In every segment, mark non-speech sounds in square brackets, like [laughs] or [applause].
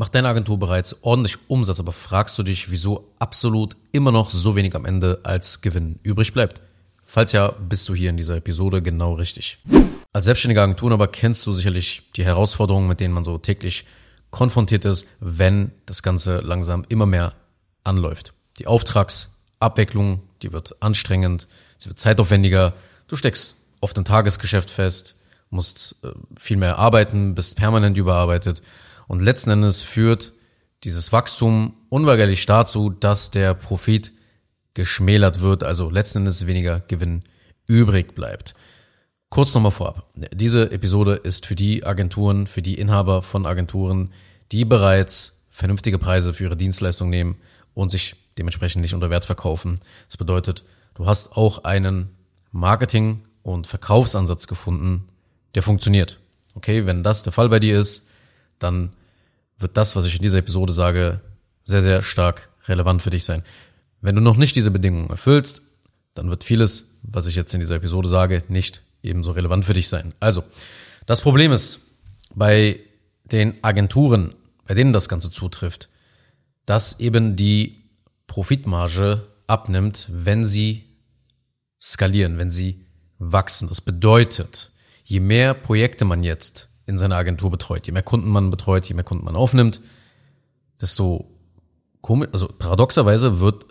macht deine Agentur bereits ordentlich Umsatz, aber fragst du dich, wieso absolut immer noch so wenig am Ende als Gewinn übrig bleibt? Falls ja, bist du hier in dieser Episode genau richtig. Als selbstständiger Agentur aber kennst du sicherlich die Herausforderungen, mit denen man so täglich konfrontiert ist, wenn das Ganze langsam immer mehr anläuft. Die Auftragsabwicklung, die wird anstrengend, sie wird zeitaufwendiger, du steckst oft im Tagesgeschäft fest, musst äh, viel mehr arbeiten, bist permanent überarbeitet und letzten Endes führt dieses Wachstum unweigerlich dazu, dass der Profit geschmälert wird, also letzten Endes weniger Gewinn übrig bleibt. Kurz nochmal vorab. Diese Episode ist für die Agenturen, für die Inhaber von Agenturen, die bereits vernünftige Preise für ihre Dienstleistung nehmen und sich dementsprechend nicht unter Wert verkaufen. Das bedeutet, du hast auch einen Marketing- und Verkaufsansatz gefunden, der funktioniert. Okay, wenn das der Fall bei dir ist, dann wird das, was ich in dieser Episode sage, sehr, sehr stark relevant für dich sein. Wenn du noch nicht diese Bedingungen erfüllst, dann wird vieles, was ich jetzt in dieser Episode sage, nicht ebenso relevant für dich sein. Also, das Problem ist bei den Agenturen, bei denen das Ganze zutrifft, dass eben die Profitmarge abnimmt, wenn sie skalieren, wenn sie wachsen. Das bedeutet, je mehr Projekte man jetzt in seiner Agentur betreut. Je mehr Kunden man betreut, je mehr Kunden man aufnimmt, desto komisch, also paradoxerweise wird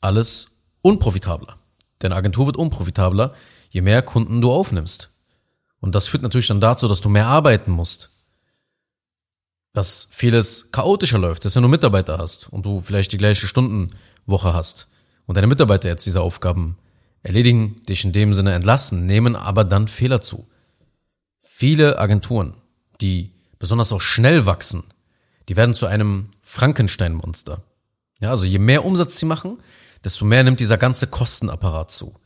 alles unprofitabler. Deine Agentur wird unprofitabler, je mehr Kunden du aufnimmst. Und das führt natürlich dann dazu, dass du mehr arbeiten musst. Dass vieles chaotischer läuft, dass du nur Mitarbeiter hast und du vielleicht die gleiche Stundenwoche hast. Und deine Mitarbeiter jetzt diese Aufgaben erledigen, dich in dem Sinne entlassen, nehmen aber dann Fehler zu. Viele Agenturen, die besonders auch schnell wachsen, die werden zu einem Frankenstein-Monster. Ja, also je mehr Umsatz sie machen, desto mehr nimmt dieser ganze Kostenapparat zu.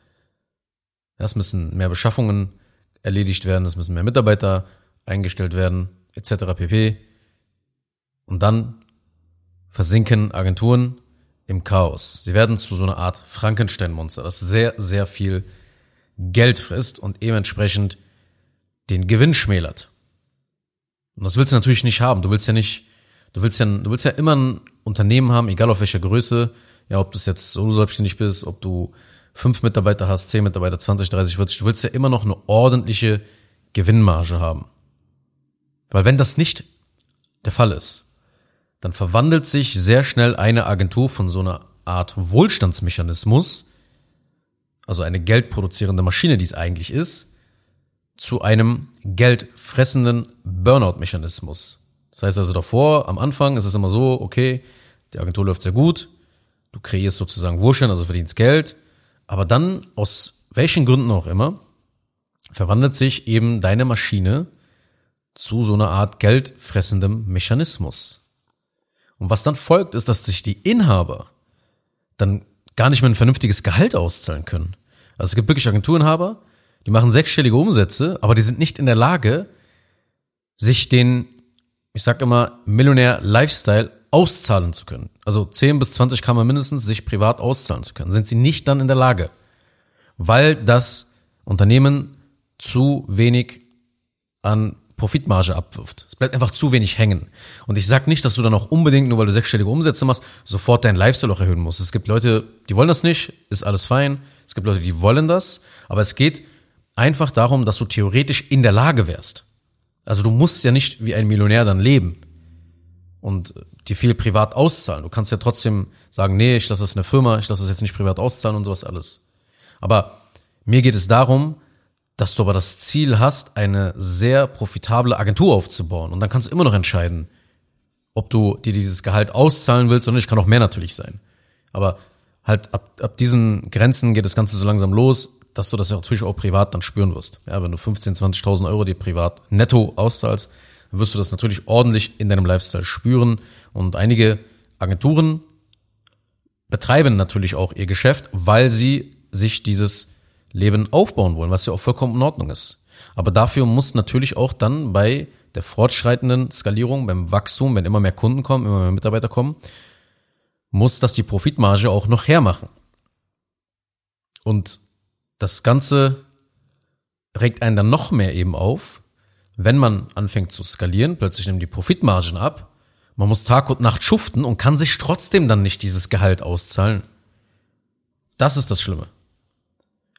Ja, es müssen mehr Beschaffungen erledigt werden, es müssen mehr Mitarbeiter eingestellt werden, etc. pp. Und dann versinken Agenturen im Chaos. Sie werden zu so einer Art Frankenstein-Monster, das sehr, sehr viel Geld frisst und dementsprechend den Gewinn schmälert. Und das willst du natürlich nicht haben. Du willst ja nicht, du willst ja, du willst ja immer ein Unternehmen haben, egal auf welcher Größe, ja, ob du jetzt solo selbstständig bist, ob du fünf Mitarbeiter hast, zehn Mitarbeiter, 20, 30, 40, du willst ja immer noch eine ordentliche Gewinnmarge haben. Weil wenn das nicht der Fall ist, dann verwandelt sich sehr schnell eine Agentur von so einer Art Wohlstandsmechanismus, also eine geldproduzierende Maschine, die es eigentlich ist, zu einem geldfressenden Burnout-Mechanismus. Das heißt also davor, am Anfang ist es immer so, okay, die Agentur läuft sehr gut, du kreierst sozusagen Wohlstand, also verdienst Geld, aber dann, aus welchen Gründen auch immer, verwandelt sich eben deine Maschine zu so einer Art geldfressendem Mechanismus. Und was dann folgt, ist, dass sich die Inhaber dann gar nicht mehr ein vernünftiges Gehalt auszahlen können. Also es gibt wirklich Agenturinhaber, die machen sechsstellige Umsätze, aber die sind nicht in der Lage, sich den, ich sag immer, Millionär-Lifestyle auszahlen zu können. Also 10 bis 20 kann man mindestens sich privat auszahlen zu können. Sind sie nicht dann in der Lage, weil das Unternehmen zu wenig an Profitmarge abwirft. Es bleibt einfach zu wenig hängen. Und ich sag nicht, dass du dann auch unbedingt, nur weil du sechsstellige Umsätze machst, sofort deinen Lifestyle auch erhöhen musst. Es gibt Leute, die wollen das nicht, ist alles fein. Es gibt Leute, die wollen das, aber es geht einfach darum, dass du theoretisch in der Lage wärst. Also du musst ja nicht wie ein Millionär dann leben und dir viel privat auszahlen. Du kannst ja trotzdem sagen, nee, ich lasse es eine Firma, ich lasse es jetzt nicht privat auszahlen und sowas alles. Aber mir geht es darum, dass du aber das Ziel hast, eine sehr profitable Agentur aufzubauen. Und dann kannst du immer noch entscheiden, ob du dir dieses Gehalt auszahlen willst oder nicht. Kann auch mehr natürlich sein. Aber halt ab, ab diesen Grenzen geht das Ganze so langsam los dass du das natürlich auch privat dann spüren wirst. Ja, wenn du 15, 20.000 Euro dir privat netto auszahlst, dann wirst du das natürlich ordentlich in deinem Lifestyle spüren. Und einige Agenturen betreiben natürlich auch ihr Geschäft, weil sie sich dieses Leben aufbauen wollen, was ja auch vollkommen in Ordnung ist. Aber dafür muss natürlich auch dann bei der fortschreitenden Skalierung, beim Wachstum, wenn immer mehr Kunden kommen, immer mehr Mitarbeiter kommen, muss das die Profitmarge auch noch hermachen. Und das Ganze regt einen dann noch mehr eben auf, wenn man anfängt zu skalieren, plötzlich nehmen die Profitmargen ab, man muss Tag und Nacht schuften und kann sich trotzdem dann nicht dieses Gehalt auszahlen. Das ist das Schlimme.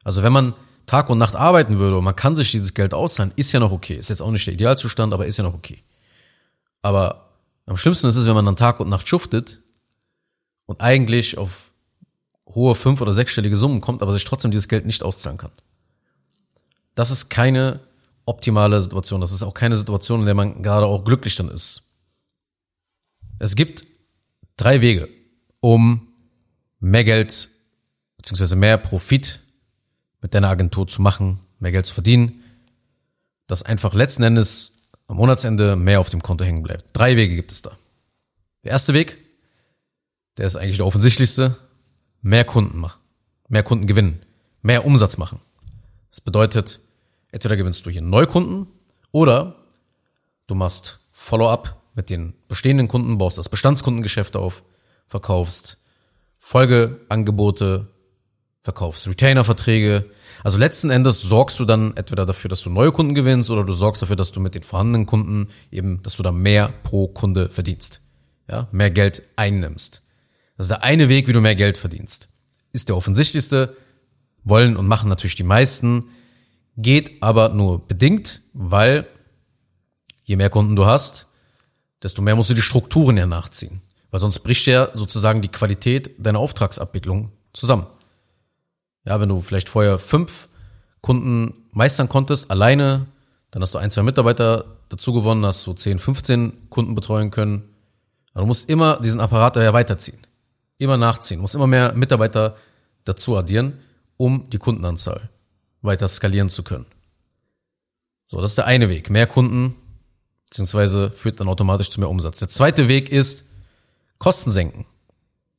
Also wenn man Tag und Nacht arbeiten würde und man kann sich dieses Geld auszahlen, ist ja noch okay. Ist jetzt auch nicht der Idealzustand, aber ist ja noch okay. Aber am schlimmsten ist es, wenn man dann Tag und Nacht schuftet und eigentlich auf hohe fünf- oder sechsstellige Summen kommt, aber sich trotzdem dieses Geld nicht auszahlen kann. Das ist keine optimale Situation. Das ist auch keine Situation, in der man gerade auch glücklich dann ist. Es gibt drei Wege, um mehr Geld beziehungsweise mehr Profit mit deiner Agentur zu machen, mehr Geld zu verdienen, dass einfach letzten Endes am Monatsende mehr auf dem Konto hängen bleibt. Drei Wege gibt es da. Der erste Weg, der ist eigentlich der offensichtlichste, mehr Kunden machen, mehr Kunden gewinnen, mehr Umsatz machen. Das bedeutet, entweder gewinnst du hier Neukunden oder du machst Follow-up mit den bestehenden Kunden, baust das Bestandskundengeschäft auf, verkaufst Folgeangebote, verkaufst Retainer-Verträge. Also letzten Endes sorgst du dann entweder dafür, dass du neue Kunden gewinnst oder du sorgst dafür, dass du mit den vorhandenen Kunden eben, dass du da mehr pro Kunde verdienst. Ja, mehr Geld einnimmst. Das ist der eine Weg, wie du mehr Geld verdienst. Ist der offensichtlichste, wollen und machen natürlich die meisten, geht aber nur bedingt, weil je mehr Kunden du hast, desto mehr musst du die Strukturen ja nachziehen. Weil sonst bricht ja sozusagen die Qualität deiner Auftragsabwicklung zusammen. Ja, wenn du vielleicht vorher fünf Kunden meistern konntest, alleine, dann hast du ein, zwei Mitarbeiter dazu gewonnen, hast du 10, 15 Kunden betreuen können. Aber du musst immer diesen Apparat daher weiterziehen. Immer nachziehen. Du musst immer mehr Mitarbeiter dazu addieren, um die Kundenanzahl weiter skalieren zu können. So, das ist der eine Weg. Mehr Kunden, beziehungsweise führt dann automatisch zu mehr Umsatz. Der zweite Weg ist Kosten senken.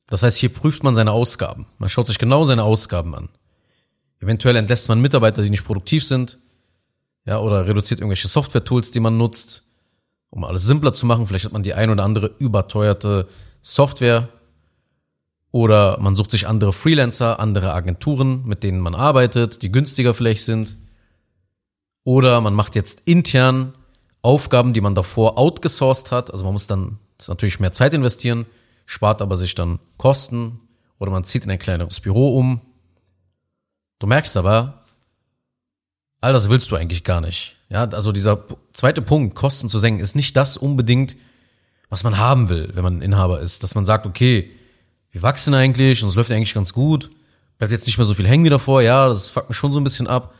Das heißt, hier prüft man seine Ausgaben. Man schaut sich genau seine Ausgaben an. Eventuell entlässt man Mitarbeiter, die nicht produktiv sind, ja, oder reduziert irgendwelche Software-Tools, die man nutzt, um alles simpler zu machen. Vielleicht hat man die ein oder andere überteuerte Software. Oder man sucht sich andere Freelancer, andere Agenturen, mit denen man arbeitet, die günstiger vielleicht sind. Oder man macht jetzt intern Aufgaben, die man davor outgesourced hat. Also man muss dann natürlich mehr Zeit investieren, spart aber sich dann Kosten oder man zieht in ein kleineres Büro um. Du merkst aber, all das willst du eigentlich gar nicht. Ja, also dieser zweite Punkt, Kosten zu senken, ist nicht das unbedingt, was man haben will, wenn man Inhaber ist. Dass man sagt, okay, wir wachsen eigentlich und es läuft eigentlich ganz gut, bleibt jetzt nicht mehr so viel hängen wie davor, ja, das fuckt mich schon so ein bisschen ab.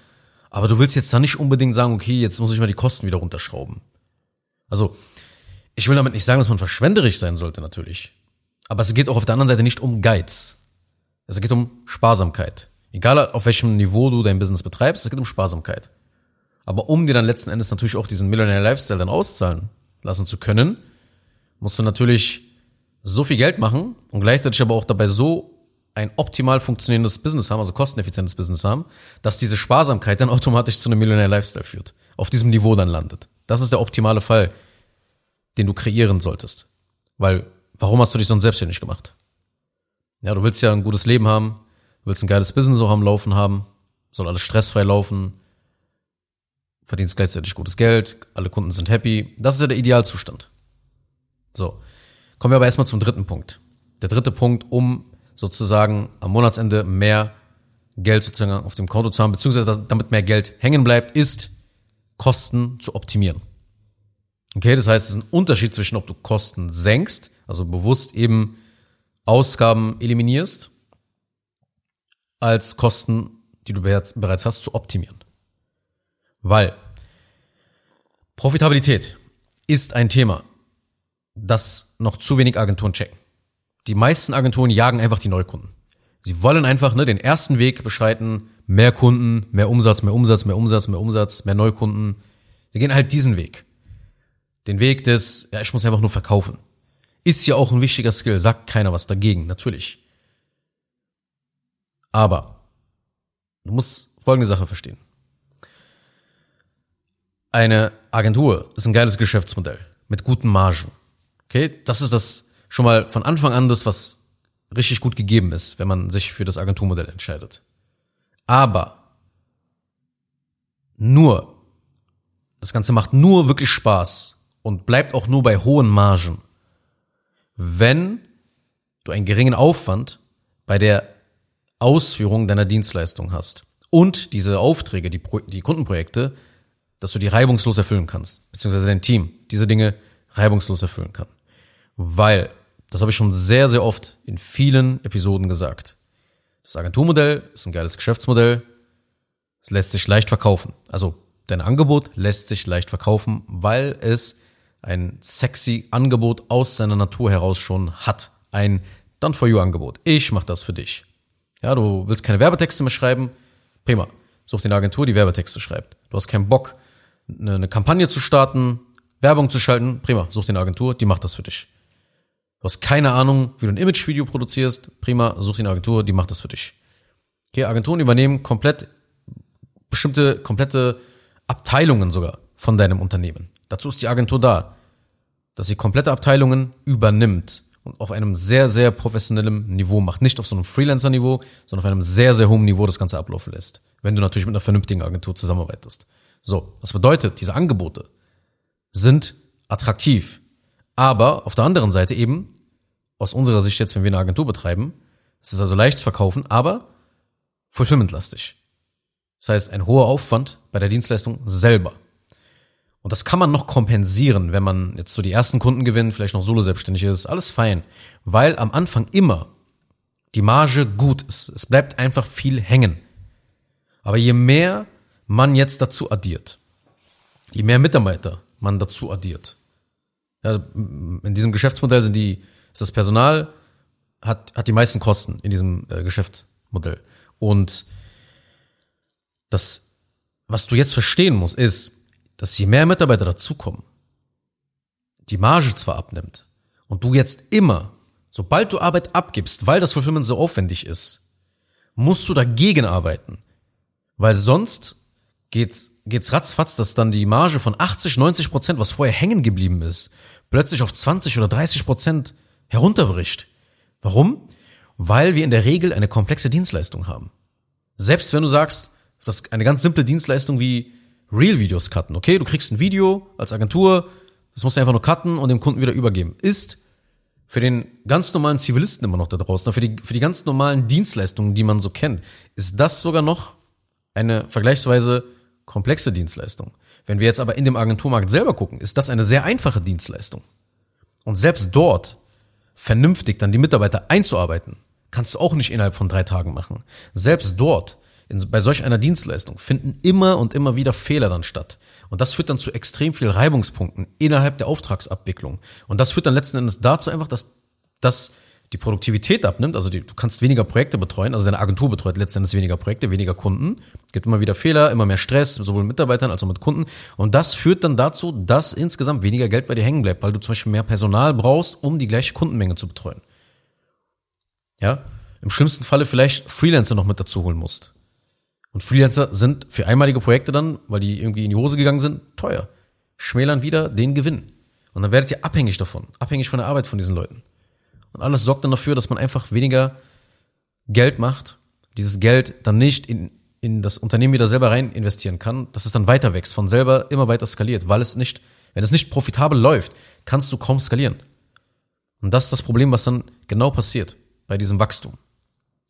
Aber du willst jetzt da nicht unbedingt sagen, okay, jetzt muss ich mal die Kosten wieder runterschrauben. Also, ich will damit nicht sagen, dass man verschwenderisch sein sollte, natürlich. Aber es geht auch auf der anderen Seite nicht um Geiz. Es geht um Sparsamkeit. Egal auf welchem Niveau du dein Business betreibst, es geht um Sparsamkeit. Aber um dir dann letzten Endes natürlich auch diesen Millionaire Lifestyle dann auszahlen lassen zu können, musst du natürlich so viel Geld machen und gleichzeitig aber auch dabei so ein optimal funktionierendes Business haben, also kosteneffizientes Business haben, dass diese Sparsamkeit dann [laughs] automatisch zu einem Millionär Lifestyle führt. Auf diesem Niveau dann landet. Das ist der optimale Fall, den du kreieren solltest. Weil, warum hast du dich sonst selbstständig gemacht? Ja, du willst ja ein gutes Leben haben, du willst ein geiles Business so am Laufen haben, soll alles stressfrei laufen, verdienst gleichzeitig gutes Geld, alle Kunden sind happy. Das ist ja der Idealzustand. So. Kommen wir aber erstmal zum dritten Punkt. Der dritte Punkt, um sozusagen am Monatsende mehr Geld sozusagen auf dem Konto zu haben, beziehungsweise damit mehr Geld hängen bleibt, ist Kosten zu optimieren. Okay, das heißt, es ist ein Unterschied zwischen, ob du Kosten senkst, also bewusst eben Ausgaben eliminierst, als Kosten, die du bereits hast, zu optimieren. Weil Profitabilität ist ein Thema, das noch zu wenig Agenturen checken. Die meisten Agenturen jagen einfach die Neukunden. Sie wollen einfach ne, den ersten Weg beschreiten, mehr Kunden, mehr Umsatz, mehr Umsatz, mehr Umsatz, mehr Umsatz, mehr Neukunden. Sie gehen halt diesen Weg. Den Weg des, ja, ich muss einfach nur verkaufen. Ist ja auch ein wichtiger Skill, sagt keiner was dagegen, natürlich. Aber du musst folgende Sache verstehen. Eine Agentur ist ein geiles Geschäftsmodell mit guten Margen. Okay, das ist das schon mal von Anfang an das, was richtig gut gegeben ist, wenn man sich für das Agenturmodell entscheidet. Aber nur, das Ganze macht nur wirklich Spaß und bleibt auch nur bei hohen Margen, wenn du einen geringen Aufwand bei der Ausführung deiner Dienstleistung hast und diese Aufträge, die, Pro die Kundenprojekte, dass du die reibungslos erfüllen kannst, beziehungsweise dein Team diese Dinge reibungslos erfüllen kann. Weil, das habe ich schon sehr, sehr oft in vielen Episoden gesagt. Das Agenturmodell ist ein geiles Geschäftsmodell. Es lässt sich leicht verkaufen. Also dein Angebot lässt sich leicht verkaufen, weil es ein sexy Angebot aus seiner Natur heraus schon hat. Ein Done for You Angebot. Ich mache das für dich. Ja, du willst keine Werbetexte mehr schreiben? Prima. Such dir eine Agentur, die Werbetexte schreibt. Du hast keinen Bock, eine Kampagne zu starten, Werbung zu schalten? Prima. Such dir eine Agentur, die macht das für dich. Du hast keine Ahnung, wie du ein Imagevideo produzierst? Prima. Such dir eine Agentur, die macht das für dich. Okay, Agenturen übernehmen komplett bestimmte, komplette Abteilungen sogar von deinem Unternehmen. Dazu ist die Agentur da, dass sie komplette Abteilungen übernimmt und auf einem sehr, sehr professionellen Niveau macht. Nicht auf so einem Freelancer-Niveau, sondern auf einem sehr, sehr hohen Niveau das Ganze ablaufen lässt. Wenn du natürlich mit einer vernünftigen Agentur zusammenarbeitest. So, was bedeutet, diese Angebote sind attraktiv. Aber auf der anderen Seite eben, aus unserer Sicht jetzt, wenn wir eine Agentur betreiben, ist es also leicht zu verkaufen, aber fulfillmentlastig. Das heißt, ein hoher Aufwand bei der Dienstleistung selber. Und das kann man noch kompensieren, wenn man jetzt so die ersten Kunden gewinnt, vielleicht noch solo selbstständig ist, alles fein. Weil am Anfang immer die Marge gut ist. Es bleibt einfach viel hängen. Aber je mehr man jetzt dazu addiert, je mehr Mitarbeiter man dazu addiert, ja, in diesem Geschäftsmodell sind die, ist das Personal, hat, hat die meisten Kosten in diesem äh, Geschäftsmodell. Und das, was du jetzt verstehen musst, ist, dass je mehr Mitarbeiter dazukommen, die Marge zwar abnimmt und du jetzt immer, sobald du Arbeit abgibst, weil das Fulfillment so aufwendig ist, musst du dagegen arbeiten. Weil sonst geht's, geht's ratzfatz, dass dann die Marge von 80, 90 Prozent, was vorher hängen geblieben ist, plötzlich auf 20 oder 30 Prozent herunterbricht. Warum? Weil wir in der Regel eine komplexe Dienstleistung haben. Selbst wenn du sagst, das ist eine ganz simple Dienstleistung wie Real-Videos cutten. Okay, du kriegst ein Video als Agentur, das musst du einfach nur cutten und dem Kunden wieder übergeben. Ist für den ganz normalen Zivilisten immer noch da draußen, für die, für die ganz normalen Dienstleistungen, die man so kennt, ist das sogar noch eine vergleichsweise komplexe Dienstleistung. Wenn wir jetzt aber in dem Agenturmarkt selber gucken, ist das eine sehr einfache Dienstleistung. Und selbst dort vernünftig dann die Mitarbeiter einzuarbeiten, kannst du auch nicht innerhalb von drei Tagen machen. Selbst dort in, bei solch einer Dienstleistung finden immer und immer wieder Fehler dann statt. Und das führt dann zu extrem viel Reibungspunkten innerhalb der Auftragsabwicklung. Und das führt dann letzten Endes dazu einfach, dass, dass die Produktivität abnimmt, also die, du kannst weniger Projekte betreuen, also deine Agentur betreut letztendlich weniger Projekte, weniger Kunden, gibt immer wieder Fehler, immer mehr Stress, sowohl mit Mitarbeitern als auch mit Kunden. Und das führt dann dazu, dass insgesamt weniger Geld bei dir hängen bleibt, weil du zum Beispiel mehr Personal brauchst, um die gleiche Kundenmenge zu betreuen. Ja, im schlimmsten Falle vielleicht Freelancer noch mit dazu holen musst. Und Freelancer sind für einmalige Projekte dann, weil die irgendwie in die Hose gegangen sind, teuer. Schmälern wieder den Gewinn. Und dann werdet ihr abhängig davon, abhängig von der Arbeit von diesen Leuten. Und alles sorgt dann dafür, dass man einfach weniger Geld macht, dieses Geld dann nicht in, in das Unternehmen wieder selber rein investieren kann, dass es dann weiter wächst, von selber immer weiter skaliert, weil es nicht, wenn es nicht profitabel läuft, kannst du kaum skalieren. Und das ist das Problem, was dann genau passiert bei diesem Wachstum.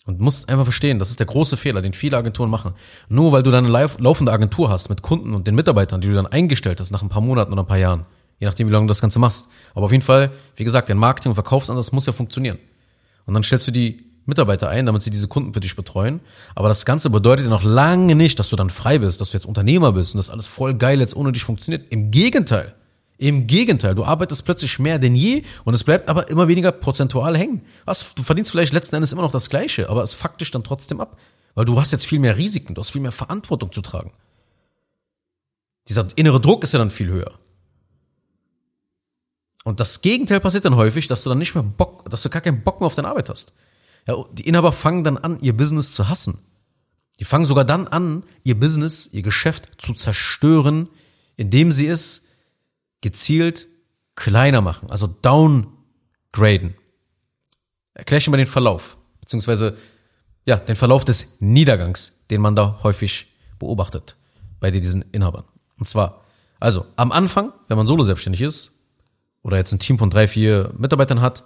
Und musst einfach verstehen, das ist der große Fehler, den viele Agenturen machen. Nur weil du deine laufende Agentur hast mit Kunden und den Mitarbeitern, die du dann eingestellt hast nach ein paar Monaten oder ein paar Jahren, je nachdem, wie lange du das Ganze machst. Aber auf jeden Fall, wie gesagt, dein Marketing und Verkaufsansatz muss ja funktionieren. Und dann stellst du die Mitarbeiter ein, damit sie diese Kunden für dich betreuen. Aber das Ganze bedeutet ja noch lange nicht, dass du dann frei bist, dass du jetzt Unternehmer bist und das alles voll geil jetzt ohne dich funktioniert. Im Gegenteil. Im Gegenteil, du arbeitest plötzlich mehr denn je und es bleibt aber immer weniger prozentual hängen. Was, du verdienst vielleicht letzten Endes immer noch das Gleiche, aber es fuckt dich dann trotzdem ab. Weil du hast jetzt viel mehr Risiken, du hast viel mehr Verantwortung zu tragen. Dieser innere Druck ist ja dann viel höher. Und das Gegenteil passiert dann häufig, dass du dann nicht mehr Bock, dass du gar keinen Bock mehr auf deine Arbeit hast. Ja, die Inhaber fangen dann an, ihr Business zu hassen. Die fangen sogar dann an, ihr Business, ihr Geschäft zu zerstören, indem sie es gezielt kleiner machen, also downgraden. Erklär ich mal den Verlauf, beziehungsweise ja, den Verlauf des Niedergangs, den man da häufig beobachtet bei diesen Inhabern. Und zwar, also am Anfang, wenn man solo selbstständig ist, oder jetzt ein Team von drei, vier Mitarbeitern hat,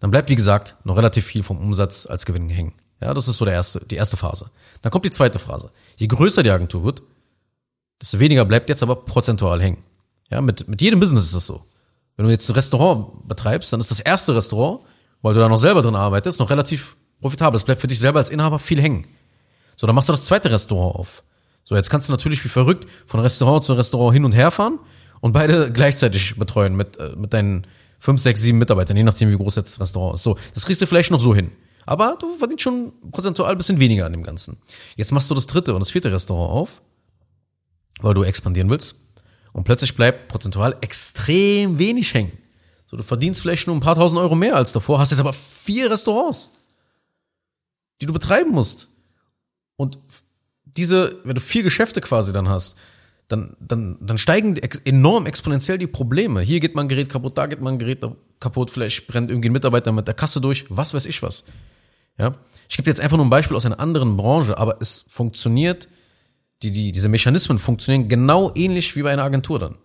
dann bleibt, wie gesagt, noch relativ viel vom Umsatz als Gewinn hängen. Ja, das ist so der erste, die erste Phase. Dann kommt die zweite Phase. Je größer die Agentur wird, desto weniger bleibt jetzt aber prozentual hängen. Ja, mit, mit jedem Business ist das so. Wenn du jetzt ein Restaurant betreibst, dann ist das erste Restaurant, weil du da noch selber drin arbeitest, noch relativ profitabel. Es bleibt für dich selber als Inhaber viel hängen. So, dann machst du das zweite Restaurant auf. So, jetzt kannst du natürlich wie verrückt von Restaurant zu Restaurant hin und her fahren und beide gleichzeitig betreuen mit, äh, mit deinen fünf, sechs, sieben Mitarbeitern, je nachdem, wie groß jetzt das Restaurant ist. So, das kriegst du vielleicht noch so hin. Aber du verdienst schon prozentual ein bisschen weniger an dem Ganzen. Jetzt machst du das dritte und das vierte Restaurant auf, weil du expandieren willst. Und plötzlich bleibt prozentual extrem wenig hängen. So, du verdienst vielleicht nur ein paar tausend Euro mehr als davor, hast jetzt aber vier Restaurants, die du betreiben musst. Und diese, wenn du vier Geschäfte quasi dann hast, dann, dann, dann steigen enorm exponentiell die Probleme. Hier geht mal ein Gerät kaputt, da geht mal ein Gerät kaputt, vielleicht brennt irgendwie ein Mitarbeiter mit der Kasse durch, was weiß ich was. Ja? Ich gebe jetzt einfach nur ein Beispiel aus einer anderen Branche, aber es funktioniert, die, die, diese Mechanismen funktionieren genau ähnlich wie bei einer Agentur dann.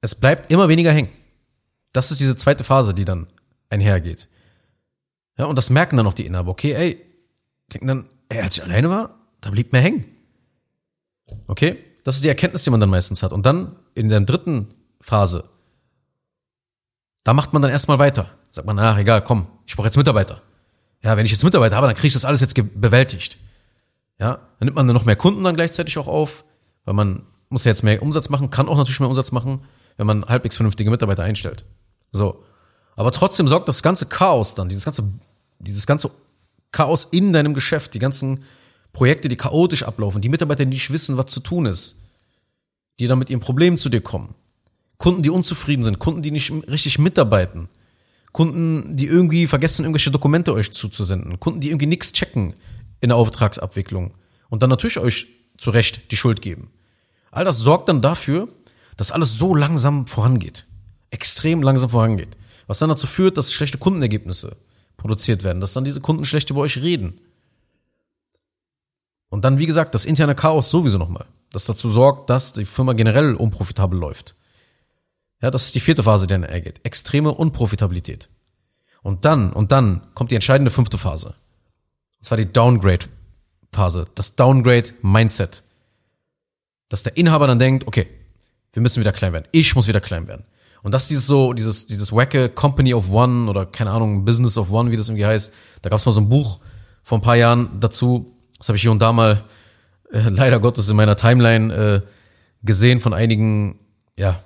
Es bleibt immer weniger hängen. Das ist diese zweite Phase, die dann einhergeht. Ja, und das merken dann auch die Inhaber. Okay, ey, denken dann, ey, als ich alleine war, da blieb mir hängen. Okay? Das ist die Erkenntnis, die man dann meistens hat. Und dann in der dritten Phase, da macht man dann erstmal weiter. Sagt man, ach egal, komm, ich brauche jetzt Mitarbeiter. Ja, wenn ich jetzt Mitarbeiter habe, dann kriege ich das alles jetzt bewältigt. Ja, dann nimmt man dann noch mehr Kunden dann gleichzeitig auch auf, weil man muss ja jetzt mehr Umsatz machen, kann auch natürlich mehr Umsatz machen, wenn man halbwegs vernünftige Mitarbeiter einstellt. So. Aber trotzdem sorgt das ganze Chaos dann, dieses ganze, dieses ganze Chaos in deinem Geschäft, die ganzen Projekte, die chaotisch ablaufen, die Mitarbeiter, die nicht wissen, was zu tun ist, die dann mit ihren Problemen zu dir kommen, Kunden, die unzufrieden sind, Kunden, die nicht richtig mitarbeiten, Kunden, die irgendwie vergessen, irgendwelche Dokumente euch zuzusenden, Kunden, die irgendwie nichts checken in der Auftragsabwicklung und dann natürlich euch zu Recht die Schuld geben. All das sorgt dann dafür, dass alles so langsam vorangeht. Extrem langsam vorangeht. Was dann dazu führt, dass schlechte Kundenergebnisse produziert werden, dass dann diese Kunden schlecht über euch reden. Und dann, wie gesagt, das interne Chaos sowieso nochmal, das dazu sorgt, dass die Firma generell unprofitabel läuft. Ja, das ist die vierte Phase, die dann ergeht. Extreme Unprofitabilität. Und dann, und dann kommt die entscheidende fünfte Phase. Und zwar die Downgrade-Phase. Das Downgrade-Mindset. Dass der Inhaber dann denkt, okay, wir müssen wieder klein werden. Ich muss wieder klein werden. Und das ist dieses so, dieses, dieses wacke Company of One oder keine Ahnung, Business of One, wie das irgendwie heißt. Da gab es mal so ein Buch vor ein paar Jahren dazu, das habe ich hier und da mal äh, leider Gottes in meiner Timeline äh, gesehen von einigen ja,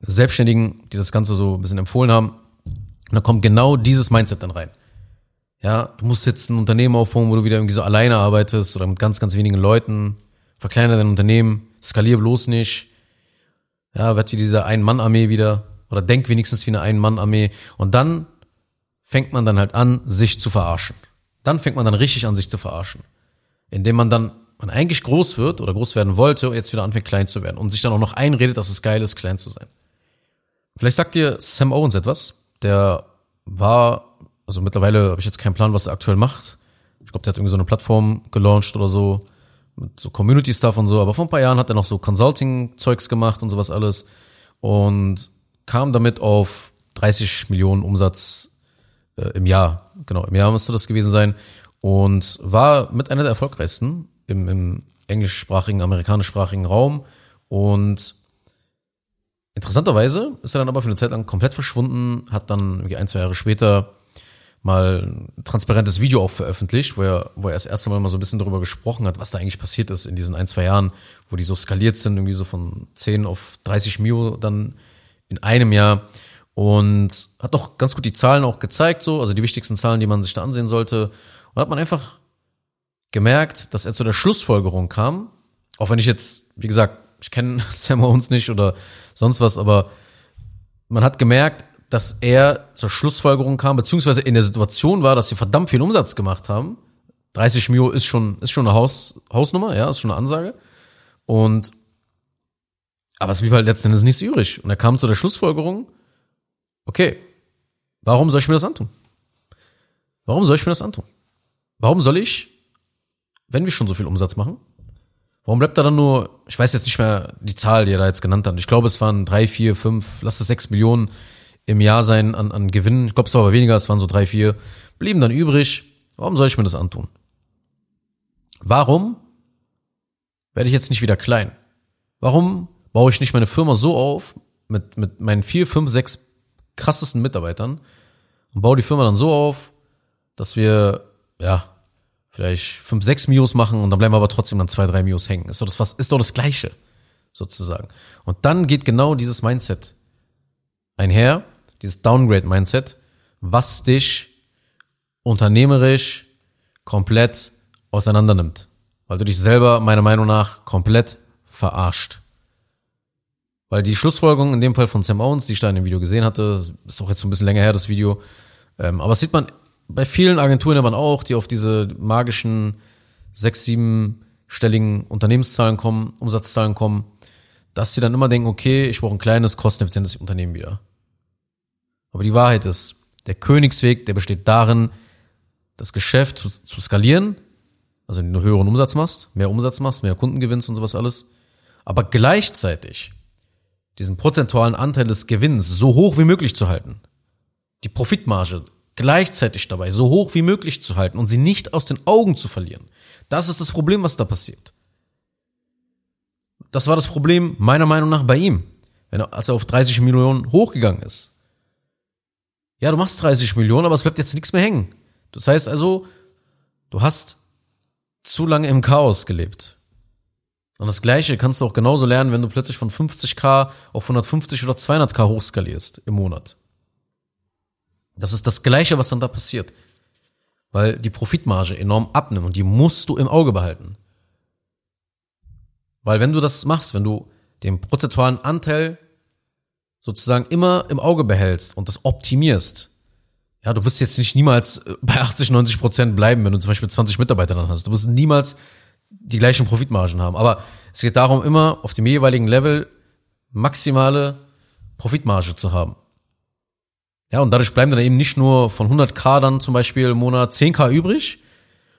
Selbstständigen, die das Ganze so ein bisschen empfohlen haben. Und da kommt genau dieses Mindset dann rein. Ja, du musst jetzt ein Unternehmen aufbauen, wo du wieder irgendwie so alleine arbeitest oder mit ganz, ganz wenigen Leuten. Verkleinere dein Unternehmen, skalier bloß nicht. Ja, werd wie diese Ein-Mann-Armee wieder oder denk wenigstens wie eine Ein-Mann-Armee. Und dann fängt man dann halt an, sich zu verarschen. Dann fängt man dann richtig an, sich zu verarschen indem man dann man eigentlich groß wird oder groß werden wollte, jetzt wieder anfängt klein zu werden und sich dann auch noch einredet, dass es geil ist, klein zu sein. Vielleicht sagt dir Sam Owens etwas. Der war, also mittlerweile habe ich jetzt keinen Plan, was er aktuell macht. Ich glaube, der hat irgendwie so eine Plattform gelauncht oder so, mit so Community-Stuff und so, aber vor ein paar Jahren hat er noch so Consulting-Zeugs gemacht und sowas alles und kam damit auf 30 Millionen Umsatz äh, im Jahr. Genau, im Jahr müsste das gewesen sein und war mit einer der erfolgreichsten im, im englischsprachigen, amerikanischsprachigen Raum. Und interessanterweise ist er dann aber für eine Zeit lang komplett verschwunden, hat dann ein, zwei Jahre später mal ein transparentes Video auch veröffentlicht, wo er, wo er das erste Mal mal so ein bisschen darüber gesprochen hat, was da eigentlich passiert ist in diesen ein, zwei Jahren, wo die so skaliert sind, irgendwie so von 10 auf 30 Mio dann in einem Jahr und hat noch ganz gut die Zahlen auch gezeigt, so, also die wichtigsten Zahlen, die man sich da ansehen sollte und hat man einfach gemerkt, dass er zu der Schlussfolgerung kam, auch wenn ich jetzt, wie gesagt, ich kenne [laughs] Sam Owens nicht oder sonst was, aber man hat gemerkt, dass er zur Schlussfolgerung kam, beziehungsweise in der Situation war, dass sie verdammt viel Umsatz gemacht haben. 30 Mio ist schon, ist schon eine Haus, Hausnummer, ja, ist schon eine Ansage. Und, aber es blieb halt letzten Endes nichts übrig. Und er kam zu der Schlussfolgerung, okay, warum soll ich mir das antun? Warum soll ich mir das antun? Warum soll ich, wenn wir schon so viel Umsatz machen, Warum bleibt da dann nur, ich weiß jetzt nicht mehr die Zahl, die er da jetzt genannt hat. Ich glaube, es waren drei, vier, fünf, lass es sechs Millionen im Jahr sein an, an Gewinnen. Ich glaube, es war aber weniger, es waren so drei, vier. Blieben dann übrig. Warum soll ich mir das antun? Warum werde ich jetzt nicht wieder klein? Warum baue ich nicht meine Firma so auf, mit, mit meinen vier, fünf, sechs krassesten Mitarbeitern und baue die Firma dann so auf, dass wir, ja, vielleicht fünf, sechs Mios machen und dann bleiben wir aber trotzdem dann zwei, drei Mios hängen. Ist doch das, was, ist doch das Gleiche, sozusagen. Und dann geht genau dieses Mindset einher, dieses Downgrade-Mindset, was dich unternehmerisch komplett auseinander nimmt. Weil du dich selber, meiner Meinung nach, komplett verarscht. Weil die Schlussfolgerung in dem Fall von Sam Owens, die ich da in dem Video gesehen hatte, ist auch jetzt so ein bisschen länger her, das Video. Ähm, aber das sieht man bei vielen Agenturen aber auch, die auf diese magischen sechs, siebenstelligen Unternehmenszahlen kommen, Umsatzzahlen kommen, dass sie dann immer denken, okay, ich brauche ein kleines, kosteneffizientes Unternehmen wieder. Aber die Wahrheit ist, der Königsweg, der besteht darin, das Geschäft zu, zu skalieren, also du höheren Umsatz machst, mehr Umsatz machst, mehr Kunden gewinnst und sowas alles, aber gleichzeitig diesen prozentualen Anteil des Gewinns so hoch wie möglich zu halten. Die Profitmarge gleichzeitig dabei so hoch wie möglich zu halten und sie nicht aus den Augen zu verlieren. Das ist das Problem, was da passiert. Das war das Problem meiner Meinung nach bei ihm, wenn er, als er auf 30 Millionen hochgegangen ist. Ja, du machst 30 Millionen, aber es bleibt jetzt nichts mehr hängen. Das heißt also, du hast zu lange im Chaos gelebt. Und das Gleiche kannst du auch genauso lernen, wenn du plötzlich von 50k auf 150 oder 200k hochskalierst im Monat. Das ist das Gleiche, was dann da passiert. Weil die Profitmarge enorm abnimmt und die musst du im Auge behalten. Weil wenn du das machst, wenn du den prozentualen Anteil sozusagen immer im Auge behältst und das optimierst, ja, du wirst jetzt nicht niemals äh, bei 80, 90 Prozent bleiben, wenn du zum Beispiel 20 Mitarbeiter dann hast. Du wirst niemals die gleichen Profitmargen haben. Aber es geht darum, immer auf dem jeweiligen Level maximale Profitmarge zu haben. Ja, und dadurch bleiben dann eben nicht nur von 100k dann zum Beispiel im Monat 10k übrig,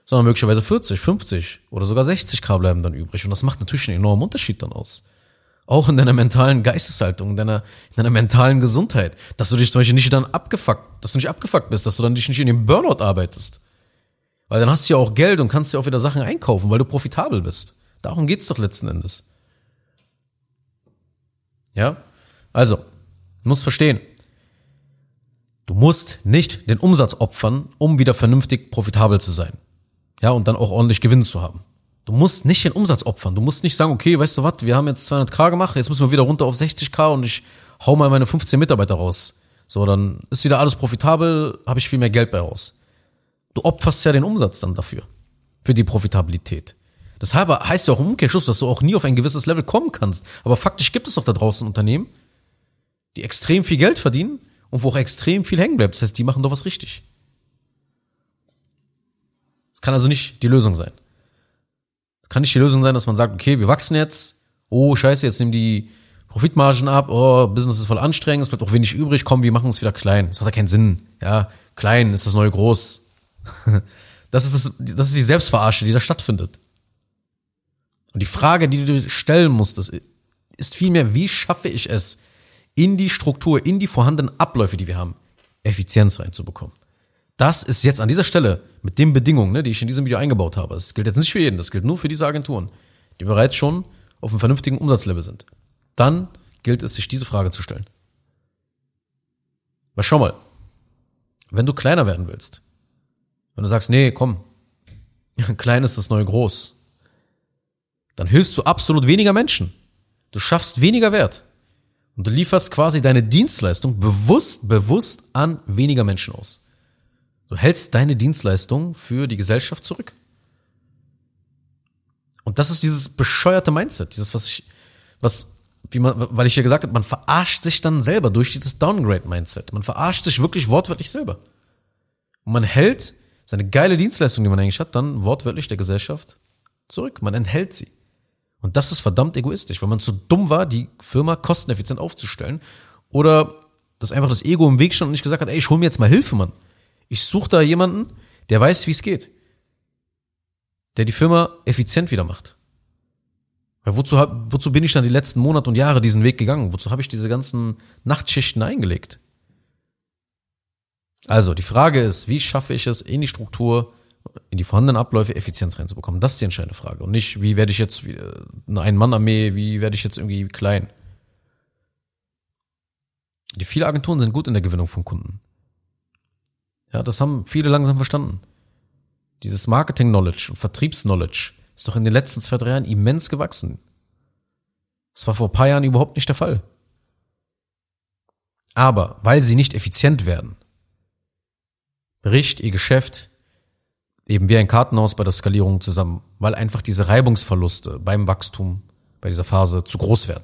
sondern möglicherweise 40, 50 oder sogar 60k bleiben dann übrig. Und das macht natürlich einen enormen Unterschied dann aus. Auch in deiner mentalen Geisteshaltung, in deiner, in deiner mentalen Gesundheit. Dass du dich zum Beispiel nicht dann abgefuckt, dass du nicht abgefuckt bist, dass du dann dich nicht in den Burnout arbeitest. Weil dann hast du ja auch Geld und kannst dir auch wieder Sachen einkaufen, weil du profitabel bist. Darum geht's doch letzten Endes. Ja? Also, du musst verstehen. Du musst nicht den Umsatz opfern, um wieder vernünftig profitabel zu sein. Ja, und dann auch ordentlich Gewinn zu haben. Du musst nicht den Umsatz opfern. Du musst nicht sagen, okay, weißt du was, wir haben jetzt 200k gemacht, jetzt müssen wir wieder runter auf 60k und ich hau mal meine 15 Mitarbeiter raus. So, dann ist wieder alles profitabel, habe ich viel mehr Geld bei raus. Du opferst ja den Umsatz dann dafür. Für die Profitabilität. Das heißt ja auch im Umkehrschluss, dass du auch nie auf ein gewisses Level kommen kannst. Aber faktisch gibt es doch da draußen Unternehmen, die extrem viel Geld verdienen und wo auch extrem viel hängen bleibt. Das heißt, die machen doch was richtig. Das kann also nicht die Lösung sein. Das kann nicht die Lösung sein, dass man sagt, okay, wir wachsen jetzt, oh scheiße, jetzt nehmen die Profitmargen ab, oh, Business ist voll anstrengend, es bleibt auch wenig übrig, komm, wir machen es wieder klein. Das hat ja keinen Sinn. Ja, klein ist das neue groß. [laughs] Das ist, das, das ist die Selbstverarsche, die da stattfindet. Und die Frage, die du dir stellen musst, ist vielmehr, wie schaffe ich es, in die Struktur, in die vorhandenen Abläufe, die wir haben, Effizienz reinzubekommen. Das ist jetzt an dieser Stelle mit den Bedingungen, ne, die ich in diesem Video eingebaut habe. Das gilt jetzt nicht für jeden, das gilt nur für diese Agenturen, die bereits schon auf einem vernünftigen Umsatzlevel sind. Dann gilt es, sich diese Frage zu stellen. Weil schau mal, wenn du kleiner werden willst, wenn du sagst, nee, komm, [laughs] klein ist das neue groß, dann hilfst du absolut weniger Menschen. Du schaffst weniger Wert. Und du lieferst quasi deine Dienstleistung bewusst, bewusst an weniger Menschen aus. Du hältst deine Dienstleistung für die Gesellschaft zurück. Und das ist dieses bescheuerte Mindset, dieses, was ich, was, wie man, weil ich ja gesagt habe, man verarscht sich dann selber durch dieses Downgrade-Mindset. Man verarscht sich wirklich wortwörtlich selber. Und man hält seine geile Dienstleistung, die man eigentlich hat, dann wortwörtlich der Gesellschaft zurück. Man enthält sie. Und das ist verdammt egoistisch, weil man zu dumm war, die Firma kosteneffizient aufzustellen. Oder dass einfach das Ego im Weg stand und nicht gesagt hat, ey, ich hol mir jetzt mal Hilfe, Mann. Ich suche da jemanden, der weiß, wie es geht. Der die Firma effizient wieder macht. Weil wozu, wozu bin ich dann die letzten Monate und Jahre diesen Weg gegangen? Wozu habe ich diese ganzen Nachtschichten eingelegt? Also, die Frage ist, wie schaffe ich es in die Struktur, in die vorhandenen Abläufe Effizienz reinzubekommen? Das ist die entscheidende Frage. Und nicht, wie werde ich jetzt eine Ein-Mann-Armee, wie werde ich jetzt irgendwie klein? Die viele Agenturen sind gut in der Gewinnung von Kunden. Ja, das haben viele langsam verstanden. Dieses Marketing-Knowledge und Vertriebs-Knowledge ist doch in den letzten zwei, drei Jahren immens gewachsen. Das war vor ein paar Jahren überhaupt nicht der Fall. Aber weil sie nicht effizient werden, bricht ihr Geschäft eben wie ein Kartenhaus bei der Skalierung zusammen, weil einfach diese Reibungsverluste beim Wachstum bei dieser Phase zu groß werden.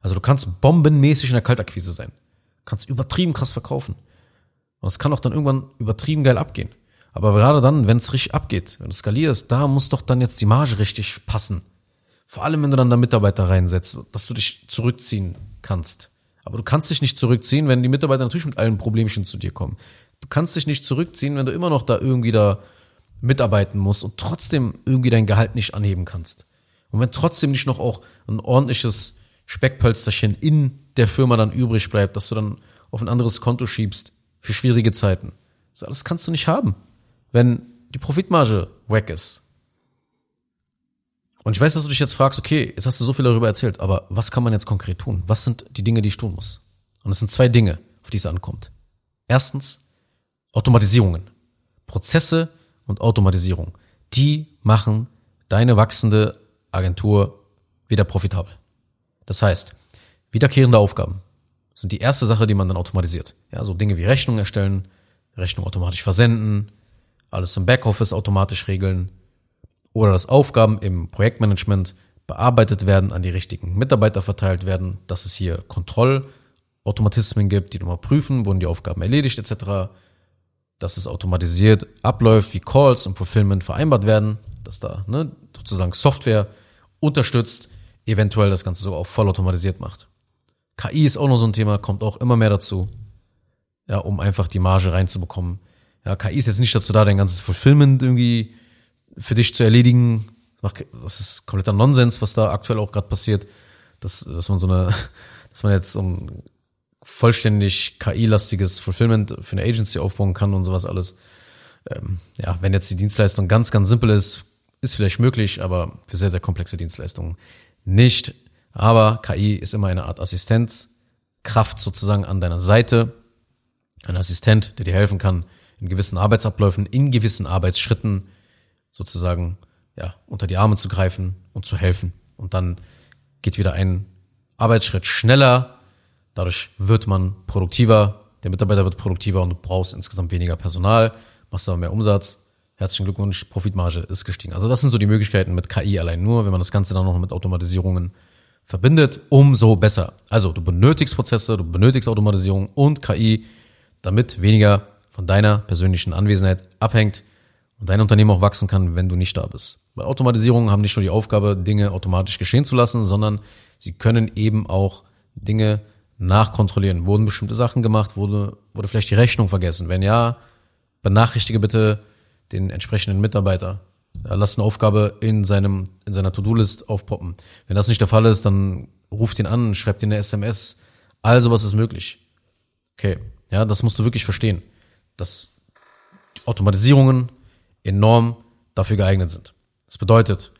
Also du kannst bombenmäßig in der Kaltakquise sein, kannst übertrieben krass verkaufen und es kann auch dann irgendwann übertrieben geil abgehen. Aber gerade dann, wenn es richtig abgeht, wenn du skalierst, da muss doch dann jetzt die Marge richtig passen. Vor allem, wenn du dann da Mitarbeiter reinsetzt, dass du dich zurückziehen kannst. Aber du kannst dich nicht zurückziehen, wenn die Mitarbeiter natürlich mit allen Problemchen zu dir kommen. Du kannst dich nicht zurückziehen, wenn du immer noch da irgendwie da mitarbeiten musst und trotzdem irgendwie dein Gehalt nicht anheben kannst. Und wenn trotzdem nicht noch auch ein ordentliches Speckpölsterchen in der Firma dann übrig bleibt, dass du dann auf ein anderes Konto schiebst für schwierige Zeiten. Das alles kannst du nicht haben, wenn die Profitmarge weg ist. Und ich weiß, dass du dich jetzt fragst, okay, jetzt hast du so viel darüber erzählt, aber was kann man jetzt konkret tun? Was sind die Dinge, die ich tun muss? Und es sind zwei Dinge, auf die es ankommt. Erstens, Automatisierungen. Prozesse und Automatisierung. Die machen deine wachsende Agentur wieder profitabel. Das heißt, wiederkehrende Aufgaben sind die erste Sache, die man dann automatisiert. Ja, so Dinge wie Rechnung erstellen, Rechnung automatisch versenden, alles im Backoffice automatisch regeln oder dass Aufgaben im Projektmanagement bearbeitet werden, an die richtigen Mitarbeiter verteilt werden, dass es hier Kontrollautomatismen gibt, die nochmal prüfen, wurden die Aufgaben erledigt etc dass es automatisiert abläuft, wie Calls und Fulfillment vereinbart werden, dass da ne, sozusagen Software unterstützt, eventuell das Ganze sogar auch vollautomatisiert macht. KI ist auch noch so ein Thema, kommt auch immer mehr dazu, ja, um einfach die Marge reinzubekommen. Ja, KI ist jetzt nicht dazu da, dein ganzes Fulfillment irgendwie für dich zu erledigen. Das ist kompletter Nonsens, was da aktuell auch gerade passiert, dass, dass man so eine, [laughs] dass man jetzt so ein vollständig KI-lastiges Fulfillment für eine Agency aufbauen kann und sowas alles. Ähm, ja, wenn jetzt die Dienstleistung ganz, ganz simpel ist, ist vielleicht möglich, aber für sehr, sehr komplexe Dienstleistungen nicht. Aber KI ist immer eine Art Assistenzkraft sozusagen an deiner Seite. Ein Assistent, der dir helfen kann, in gewissen Arbeitsabläufen, in gewissen Arbeitsschritten sozusagen, ja, unter die Arme zu greifen und zu helfen. Und dann geht wieder ein Arbeitsschritt schneller, Dadurch wird man produktiver, der Mitarbeiter wird produktiver und du brauchst insgesamt weniger Personal, machst aber mehr Umsatz. Herzlichen Glückwunsch, Profitmarge ist gestiegen. Also das sind so die Möglichkeiten mit KI allein nur, wenn man das Ganze dann noch mit Automatisierungen verbindet, umso besser. Also du benötigst Prozesse, du benötigst Automatisierung und KI, damit weniger von deiner persönlichen Anwesenheit abhängt und dein Unternehmen auch wachsen kann, wenn du nicht da bist. Weil Automatisierungen haben nicht nur die Aufgabe, Dinge automatisch geschehen zu lassen, sondern sie können eben auch Dinge nachkontrollieren. Wurden bestimmte Sachen gemacht? Wurde, wurde vielleicht die Rechnung vergessen? Wenn ja, benachrichtige bitte den entsprechenden Mitarbeiter. Lass eine Aufgabe in seinem, in seiner To-Do-List aufpoppen. Wenn das nicht der Fall ist, dann ruft ihn an, schreibt ihn eine SMS. Also was ist möglich? Okay. Ja, das musst du wirklich verstehen. Dass Automatisierungen enorm dafür geeignet sind. Das bedeutet,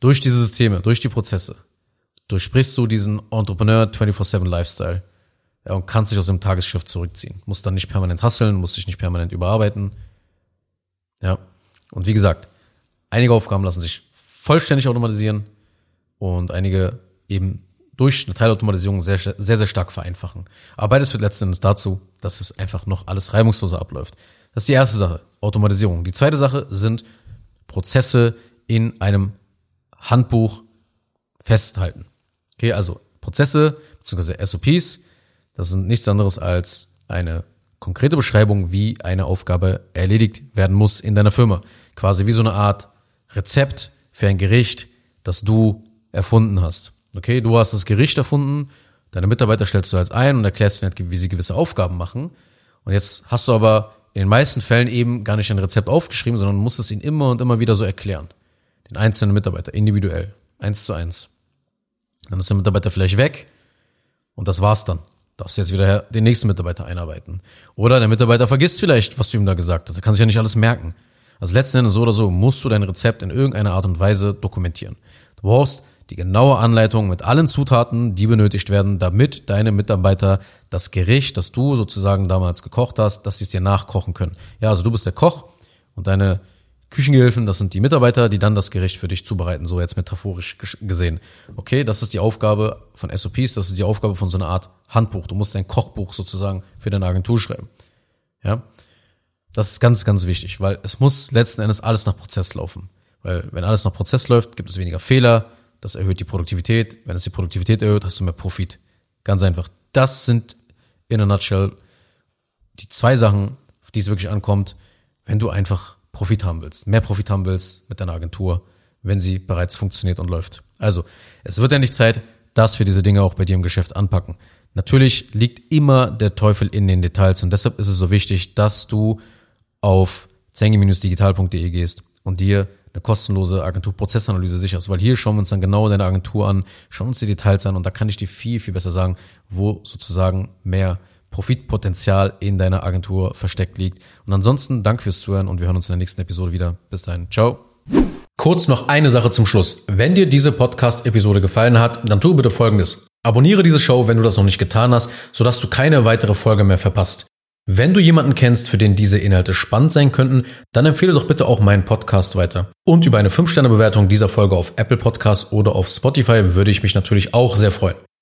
durch diese Systeme, durch die Prozesse, durchsprichst du diesen Entrepreneur 24-7 Lifestyle ja, und kannst dich aus dem Tagesgeschäft zurückziehen. Musst dann nicht permanent hasseln, musst dich nicht permanent überarbeiten. Ja. Und wie gesagt, einige Aufgaben lassen sich vollständig automatisieren und einige eben durch eine Teilautomatisierung sehr, sehr, sehr stark vereinfachen. Aber beides führt letzten Endes dazu, dass es einfach noch alles reibungsloser abläuft. Das ist die erste Sache, Automatisierung. Die zweite Sache sind Prozesse in einem Handbuch festhalten. Okay, also Prozesse bzw. SOPs, das sind nichts anderes als eine konkrete Beschreibung, wie eine Aufgabe erledigt werden muss in deiner Firma. Quasi wie so eine Art Rezept für ein Gericht, das du erfunden hast. Okay, du hast das Gericht erfunden, deine Mitarbeiter stellst du als ein und erklärst ihnen, wie sie gewisse Aufgaben machen. Und jetzt hast du aber in den meisten Fällen eben gar nicht ein Rezept aufgeschrieben, sondern musst es ihnen immer und immer wieder so erklären. Den einzelnen Mitarbeiter individuell eins zu eins. Dann ist der Mitarbeiter vielleicht weg und das war's dann. Darfst du jetzt wieder den nächsten Mitarbeiter einarbeiten. Oder der Mitarbeiter vergisst vielleicht, was du ihm da gesagt hast. Er kann sich ja nicht alles merken. Also letzten Endes so oder so musst du dein Rezept in irgendeiner Art und Weise dokumentieren. Du brauchst die genaue Anleitung mit allen Zutaten, die benötigt werden, damit deine Mitarbeiter das Gericht, das du sozusagen damals gekocht hast, dass sie es dir nachkochen können. Ja, also du bist der Koch und deine Küchengehilfen, das sind die Mitarbeiter, die dann das Gericht für dich zubereiten, so jetzt metaphorisch gesehen. Okay, das ist die Aufgabe von SOPs, das ist die Aufgabe von so einer Art Handbuch. Du musst dein Kochbuch sozusagen für deine Agentur schreiben. Ja, das ist ganz, ganz wichtig, weil es muss letzten Endes alles nach Prozess laufen. Weil wenn alles nach Prozess läuft, gibt es weniger Fehler, das erhöht die Produktivität. Wenn es die Produktivität erhöht, hast du mehr Profit. Ganz einfach. Das sind in a nutshell die zwei Sachen, auf die es wirklich ankommt, wenn du einfach Profit haben willst, mehr Profit haben willst mit deiner Agentur, wenn sie bereits funktioniert und läuft. Also, es wird endlich Zeit, dass wir diese Dinge auch bei dir im Geschäft anpacken. Natürlich liegt immer der Teufel in den Details und deshalb ist es so wichtig, dass du auf zengi-digital.de gehst und dir eine kostenlose Agenturprozessanalyse sicherst, weil hier schauen wir uns dann genau deine Agentur an, schauen uns die Details an und da kann ich dir viel, viel besser sagen, wo sozusagen mehr Profitpotenzial in deiner Agentur versteckt liegt. Und ansonsten danke fürs Zuhören und wir hören uns in der nächsten Episode wieder. Bis dahin. Ciao. Kurz noch eine Sache zum Schluss. Wenn dir diese Podcast-Episode gefallen hat, dann tu bitte Folgendes. Abonniere diese Show, wenn du das noch nicht getan hast, sodass du keine weitere Folge mehr verpasst. Wenn du jemanden kennst, für den diese Inhalte spannend sein könnten, dann empfehle doch bitte auch meinen Podcast weiter. Und über eine 5-Sterne-Bewertung dieser Folge auf Apple Podcasts oder auf Spotify würde ich mich natürlich auch sehr freuen.